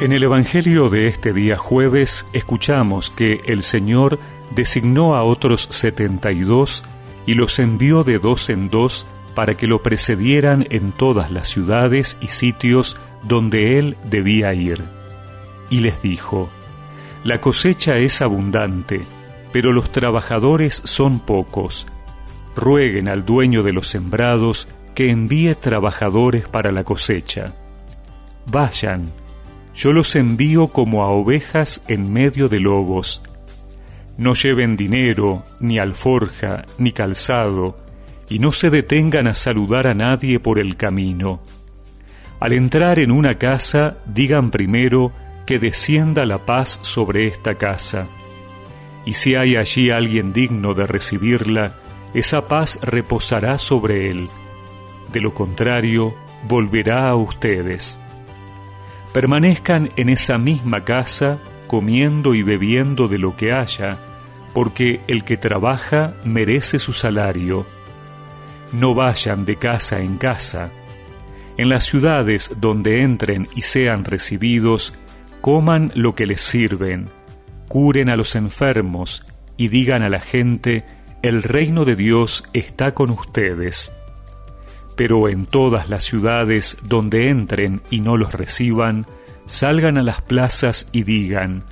En el Evangelio de este día jueves escuchamos que el Señor designó a otros setenta y dos y los envió de dos en dos para que lo precedieran en todas las ciudades y sitios donde él debía ir. Y les dijo, La cosecha es abundante, pero los trabajadores son pocos. Rueguen al dueño de los sembrados que envíe trabajadores para la cosecha. Vayan, yo los envío como a ovejas en medio de lobos. No lleven dinero, ni alforja, ni calzado, y no se detengan a saludar a nadie por el camino. Al entrar en una casa, digan primero que descienda la paz sobre esta casa. Y si hay allí alguien digno de recibirla, esa paz reposará sobre él. De lo contrario, volverá a ustedes permanezcan en esa misma casa comiendo y bebiendo de lo que haya, porque el que trabaja merece su salario. No vayan de casa en casa. En las ciudades donde entren y sean recibidos, coman lo que les sirven, curen a los enfermos y digan a la gente, el reino de Dios está con ustedes pero en todas las ciudades donde entren y no los reciban, salgan a las plazas y digan,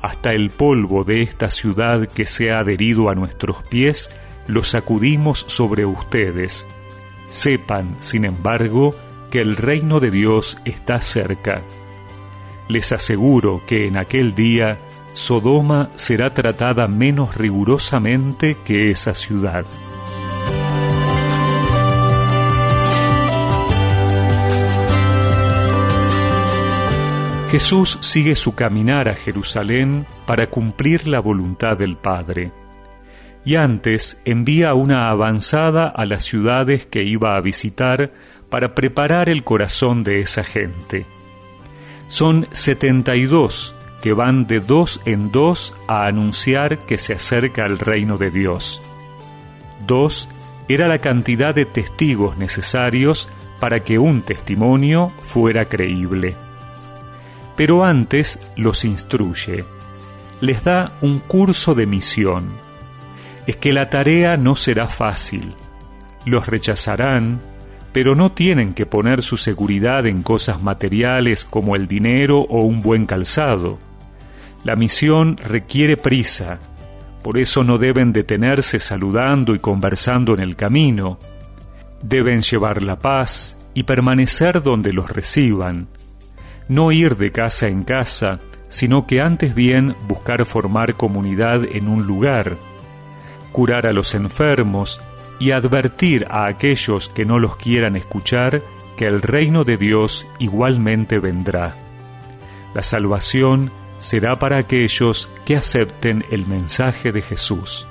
hasta el polvo de esta ciudad que se ha adherido a nuestros pies, lo sacudimos sobre ustedes. Sepan, sin embargo, que el reino de Dios está cerca. Les aseguro que en aquel día Sodoma será tratada menos rigurosamente que esa ciudad. Jesús sigue su caminar a Jerusalén para cumplir la voluntad del Padre. Y antes envía una avanzada a las ciudades que iba a visitar para preparar el corazón de esa gente. Son setenta y dos que van de dos en dos a anunciar que se acerca el reino de Dios. Dos era la cantidad de testigos necesarios para que un testimonio fuera creíble pero antes los instruye, les da un curso de misión. Es que la tarea no será fácil, los rechazarán, pero no tienen que poner su seguridad en cosas materiales como el dinero o un buen calzado. La misión requiere prisa, por eso no deben detenerse saludando y conversando en el camino. Deben llevar la paz y permanecer donde los reciban no ir de casa en casa, sino que antes bien buscar formar comunidad en un lugar, curar a los enfermos y advertir a aquellos que no los quieran escuchar que el reino de Dios igualmente vendrá. La salvación será para aquellos que acepten el mensaje de Jesús.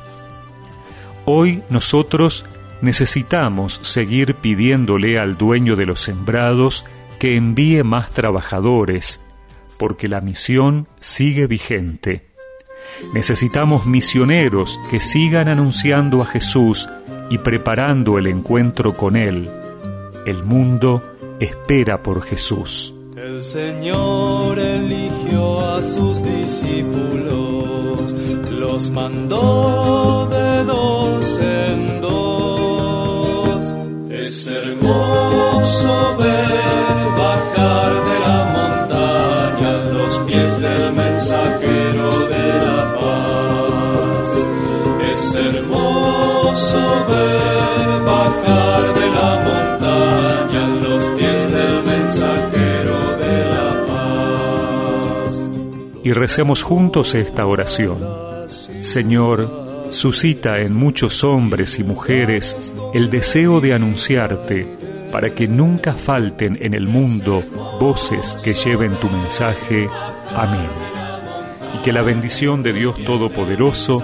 Hoy nosotros necesitamos seguir pidiéndole al dueño de los sembrados que envíe más trabajadores, porque la misión sigue vigente. Necesitamos misioneros que sigan anunciando a Jesús y preparando el encuentro con Él. El mundo espera por Jesús. El Señor eligió a sus discípulos, los mandó de dos bajar de la montaña los pies del mensajero de la paz. Y recemos juntos esta oración. Señor, suscita en muchos hombres y mujeres el deseo de anunciarte para que nunca falten en el mundo voces que lleven tu mensaje. Amén. Y que la bendición de Dios Todopoderoso,